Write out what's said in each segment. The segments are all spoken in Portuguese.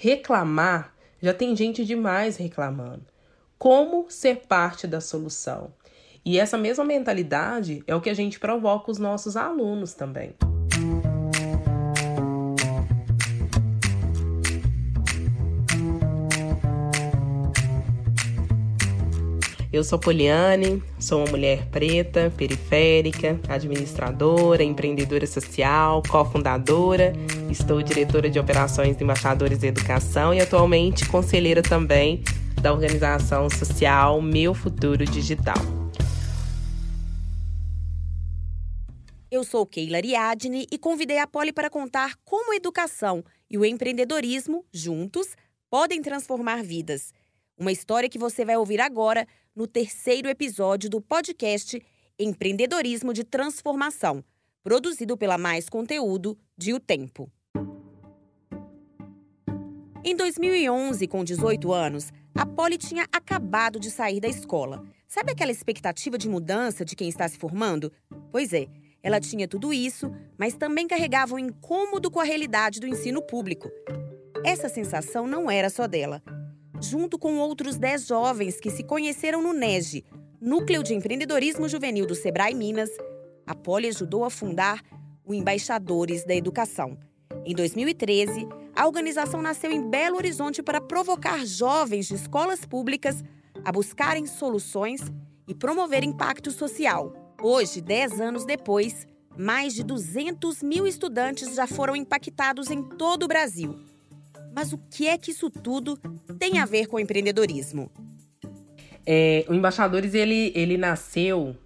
reclamar, já tem gente demais reclamando. Como ser parte da solução? E essa mesma mentalidade é o que a gente provoca os nossos alunos também. Eu sou Poliane, sou uma mulher preta, periférica, administradora, empreendedora social, cofundadora, estou diretora de operações de embaixadores de educação e atualmente conselheira também da organização social Meu Futuro Digital. Eu sou Keila Ariadne e convidei a Poli para contar como a educação e o empreendedorismo, juntos, podem transformar vidas. Uma história que você vai ouvir agora no terceiro episódio do podcast Empreendedorismo de Transformação, produzido pela Mais Conteúdo de O Tempo. Em 2011, com 18 anos, a Polly tinha acabado de sair da escola. Sabe aquela expectativa de mudança de quem está se formando? Pois é, ela tinha tudo isso, mas também carregava um incômodo com a realidade do ensino público. Essa sensação não era só dela junto com outros 10 jovens que se conheceram no NEG, Núcleo de Empreendedorismo Juvenil do Sebrae Minas, a Poli ajudou a fundar o Embaixadores da Educação. Em 2013, a organização nasceu em Belo Horizonte para provocar jovens de escolas públicas a buscarem soluções e promover impacto social. Hoje, 10 anos depois, mais de 200 mil estudantes já foram impactados em todo o Brasil. Mas o que é que isso tudo tem a ver com empreendedorismo? É, o Embaixadores ele, ele nasceu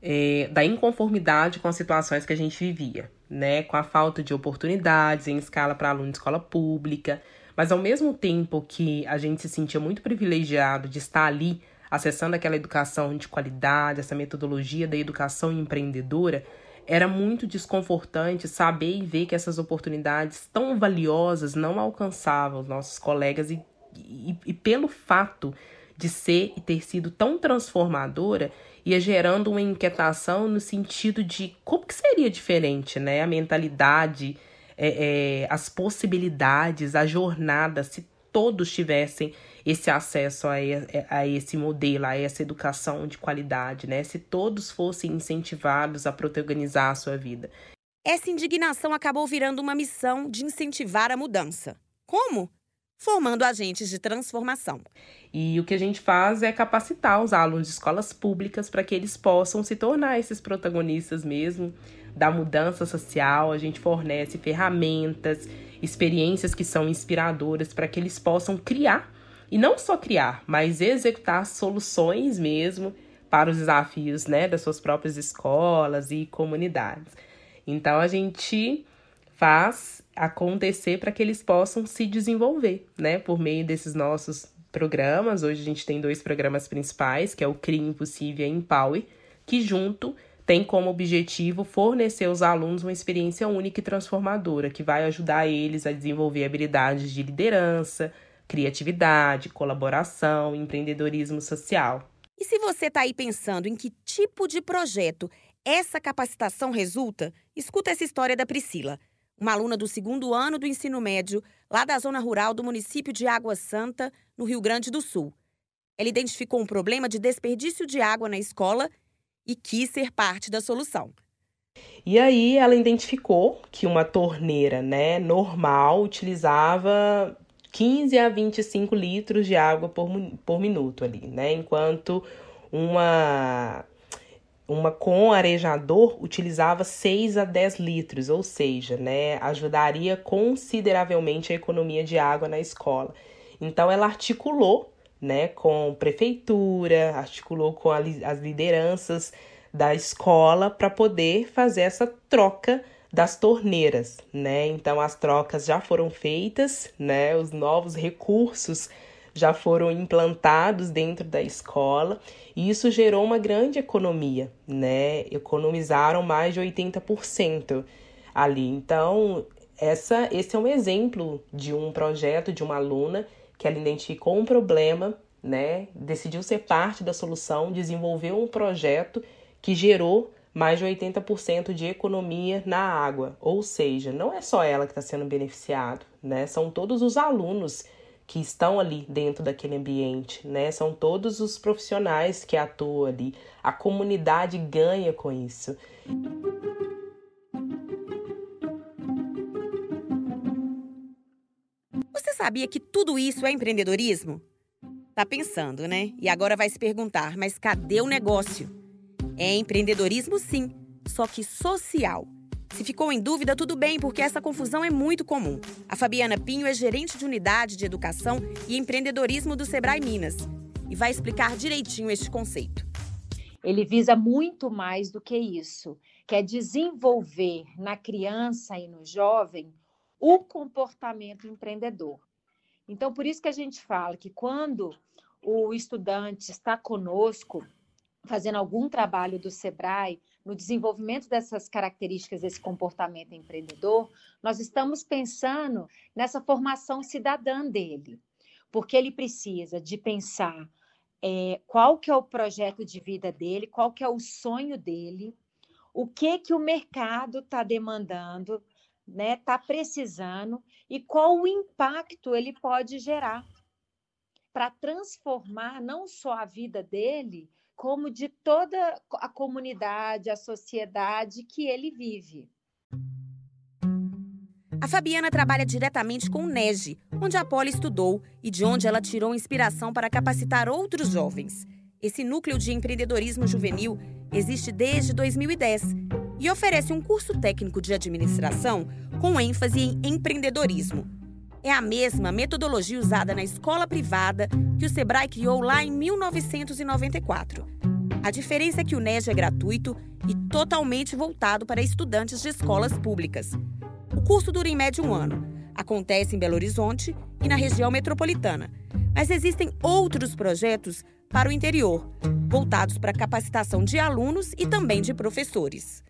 é, da inconformidade com as situações que a gente vivia, né? Com a falta de oportunidades em escala para aluno de escola pública. Mas ao mesmo tempo que a gente se sentia muito privilegiado de estar ali acessando aquela educação de qualidade, essa metodologia da educação empreendedora, era muito desconfortante saber e ver que essas oportunidades tão valiosas não alcançavam os nossos colegas e, e, e pelo fato de ser e ter sido tão transformadora, ia gerando uma inquietação no sentido de como que seria diferente, né? A mentalidade, é, é, as possibilidades, a jornada, se todos tivessem esse acesso a, a esse modelo, a essa educação de qualidade, né? Se todos fossem incentivados a protagonizar a sua vida. Essa indignação acabou virando uma missão de incentivar a mudança. Como? Formando agentes de transformação. E o que a gente faz é capacitar os alunos de escolas públicas para que eles possam se tornar esses protagonistas mesmo da mudança social. A gente fornece ferramentas, experiências que são inspiradoras para que eles possam criar e não só criar, mas executar soluções mesmo para os desafios né, das suas próprias escolas e comunidades. Então a gente faz acontecer para que eles possam se desenvolver, né, por meio desses nossos programas. Hoje a gente tem dois programas principais, que é o CRI Impossível e Empower, que junto tem como objetivo fornecer aos alunos uma experiência única e transformadora, que vai ajudar eles a desenvolver habilidades de liderança, criatividade, colaboração, empreendedorismo social. E se você está aí pensando em que tipo de projeto essa capacitação resulta, escuta essa história da Priscila, uma aluna do segundo ano do ensino médio, lá da zona rural do município de Água Santa, no Rio Grande do Sul. Ela identificou um problema de desperdício de água na escola e quis ser parte da solução. E aí ela identificou que uma torneira, né, normal utilizava 15 a 25 litros de água por, por minuto ali, né? Enquanto uma uma com arejador utilizava 6 a 10 litros, ou seja, né, ajudaria consideravelmente a economia de água na escola. Então ela articulou, né, com prefeitura, articulou com a, as lideranças da escola para poder fazer essa troca das torneiras, né? Então as trocas já foram feitas, né? Os novos recursos já foram implantados dentro da escola e isso gerou uma grande economia, né? Economizaram mais de 80% ali. Então, essa, esse é um exemplo de um projeto de uma aluna que ela identificou um problema, né? Decidiu ser parte da solução, desenvolveu um projeto que gerou mais de 80% de economia na água. Ou seja, não é só ela que está sendo beneficiado, né? São todos os alunos que estão ali dentro daquele ambiente, né? São todos os profissionais que atuam ali. A comunidade ganha com isso. Você sabia que tudo isso é empreendedorismo? Tá pensando, né? E agora vai se perguntar, mas cadê o negócio? É empreendedorismo sim, só que social. Se ficou em dúvida, tudo bem, porque essa confusão é muito comum. A Fabiana Pinho é gerente de unidade de educação e empreendedorismo do Sebrae Minas e vai explicar direitinho este conceito. Ele visa muito mais do que isso, que é desenvolver na criança e no jovem o comportamento empreendedor. Então, por isso que a gente fala que quando o estudante está conosco, fazendo algum trabalho do Sebrae, no desenvolvimento dessas características desse comportamento empreendedor, nós estamos pensando nessa formação cidadã dele, porque ele precisa de pensar é, qual que é o projeto de vida dele, qual que é o sonho dele, o que que o mercado está demandando, né, está precisando e qual o impacto ele pode gerar para transformar não só a vida dele, como de toda a comunidade, a sociedade que ele vive. A Fabiana trabalha diretamente com o NEG, onde a Poli estudou e de onde ela tirou inspiração para capacitar outros jovens. Esse núcleo de empreendedorismo juvenil existe desde 2010 e oferece um curso técnico de administração com ênfase em empreendedorismo. É a mesma metodologia usada na escola privada que o Sebrae criou lá em 1994. A diferença é que o NEG é gratuito e totalmente voltado para estudantes de escolas públicas. O curso dura em média um ano. Acontece em Belo Horizonte e na região metropolitana. Mas existem outros projetos para o interior, voltados para a capacitação de alunos e também de professores.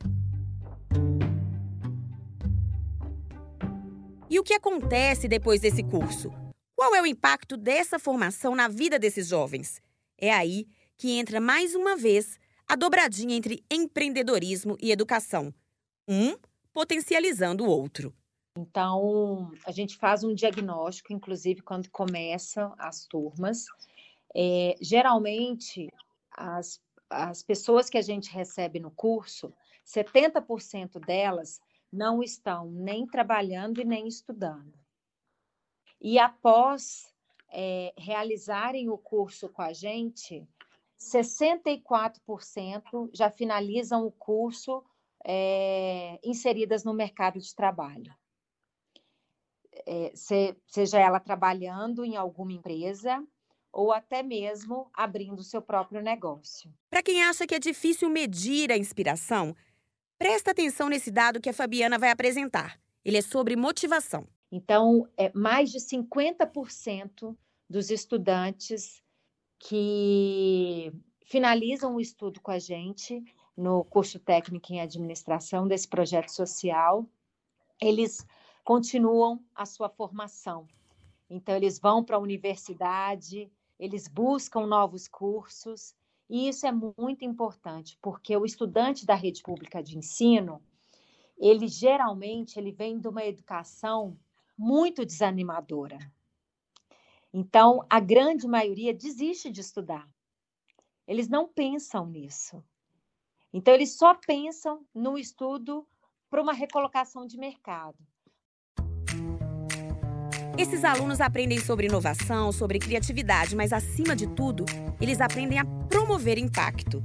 E o que acontece depois desse curso? Qual é o impacto dessa formação na vida desses jovens? É aí que entra mais uma vez a dobradinha entre empreendedorismo e educação, um potencializando o outro. Então, a gente faz um diagnóstico, inclusive quando começam as turmas. É, geralmente, as, as pessoas que a gente recebe no curso, 70% delas não estão nem trabalhando e nem estudando. E após é, realizarem o curso com a gente, 64% já finalizam o curso é, inseridas no mercado de trabalho. É, se, seja ela trabalhando em alguma empresa ou até mesmo abrindo seu próprio negócio. Para quem acha que é difícil medir a inspiração, Presta atenção nesse dado que a Fabiana vai apresentar. Ele é sobre motivação. Então, é, mais de 50% dos estudantes que finalizam o estudo com a gente no curso técnico em administração desse projeto social, eles continuam a sua formação. Então, eles vão para a universidade, eles buscam novos cursos e isso é muito importante, porque o estudante da rede pública de ensino, ele geralmente ele vem de uma educação muito desanimadora. Então, a grande maioria desiste de estudar. Eles não pensam nisso. Então, eles só pensam no estudo para uma recolocação de mercado. Esses alunos aprendem sobre inovação, sobre criatividade, mas acima de tudo, eles aprendem a promover impacto.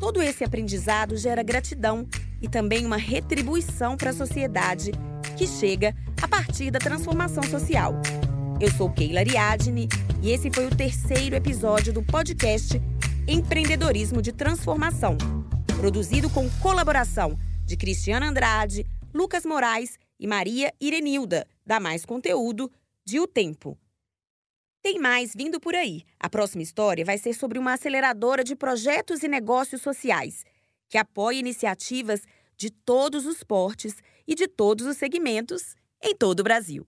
Todo esse aprendizado gera gratidão e também uma retribuição para a sociedade que chega a partir da transformação social. Eu sou Keila Ariadne e esse foi o terceiro episódio do podcast Empreendedorismo de Transformação, produzido com colaboração de Cristiana Andrade, Lucas Moraes e Maria Irenilda, da Mais Conteúdo, de O Tempo. Tem mais vindo por aí. A próxima história vai ser sobre uma aceleradora de projetos e negócios sociais que apoia iniciativas de todos os portes e de todos os segmentos em todo o Brasil.